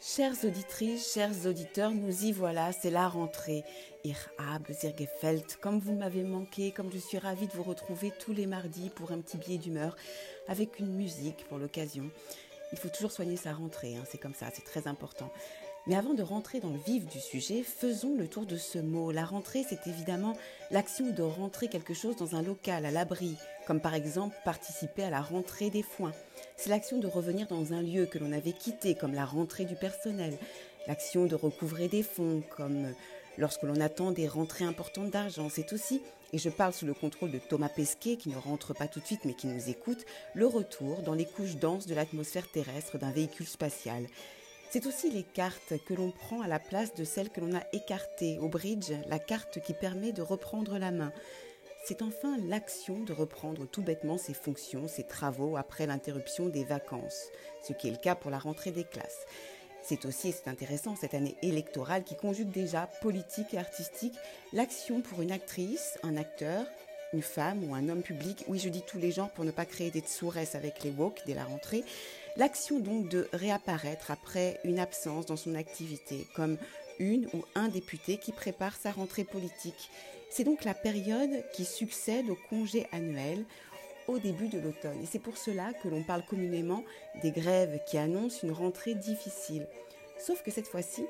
Chères auditrices, chers auditeurs, nous y voilà, c'est la rentrée. Irhab, Zirgefeld, comme vous m'avez manqué, comme je suis ravie de vous retrouver tous les mardis pour un petit billet d'humeur, avec une musique pour l'occasion. Il faut toujours soigner sa rentrée, hein, c'est comme ça, c'est très important. Mais avant de rentrer dans le vif du sujet, faisons le tour de ce mot. La rentrée, c'est évidemment l'action de rentrer quelque chose dans un local, à l'abri, comme par exemple participer à la rentrée des foins. C'est l'action de revenir dans un lieu que l'on avait quitté, comme la rentrée du personnel. L'action de recouvrer des fonds, comme lorsque l'on attend des rentrées importantes d'argent. C'est aussi, et je parle sous le contrôle de Thomas Pesquet, qui ne rentre pas tout de suite mais qui nous écoute, le retour dans les couches denses de l'atmosphère terrestre d'un véhicule spatial. C'est aussi les cartes que l'on prend à la place de celles que l'on a écartées. Au bridge, la carte qui permet de reprendre la main. C'est enfin l'action de reprendre tout bêtement ses fonctions, ses travaux après l'interruption des vacances, ce qui est le cas pour la rentrée des classes. C'est aussi, c'est intéressant, cette année électorale qui conjugue déjà politique et artistique, l'action pour une actrice, un acteur, une femme ou un homme public, oui je dis tous les genres pour ne pas créer des tsouresses avec les woke dès la rentrée, L'action donc de réapparaître après une absence dans son activité, comme une ou un député qui prépare sa rentrée politique. C'est donc la période qui succède au congé annuel au début de l'automne. Et c'est pour cela que l'on parle communément des grèves qui annoncent une rentrée difficile. Sauf que cette fois-ci,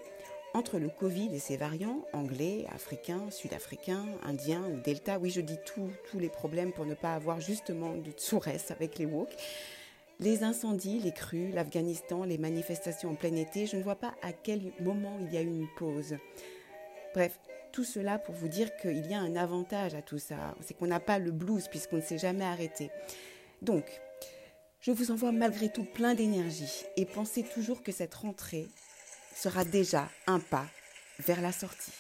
entre le Covid et ses variants, anglais, africains, sud-africains, indiens ou delta, oui je dis tous les problèmes pour ne pas avoir justement de souresse avec les woke, les incendies, les crues, l'Afghanistan, les manifestations en plein été, je ne vois pas à quel moment il y a eu une pause. Bref, tout cela pour vous dire qu'il y a un avantage à tout ça, c'est qu'on n'a pas le blues puisqu'on ne s'est jamais arrêté. Donc, je vous envoie malgré tout plein d'énergie et pensez toujours que cette rentrée sera déjà un pas vers la sortie.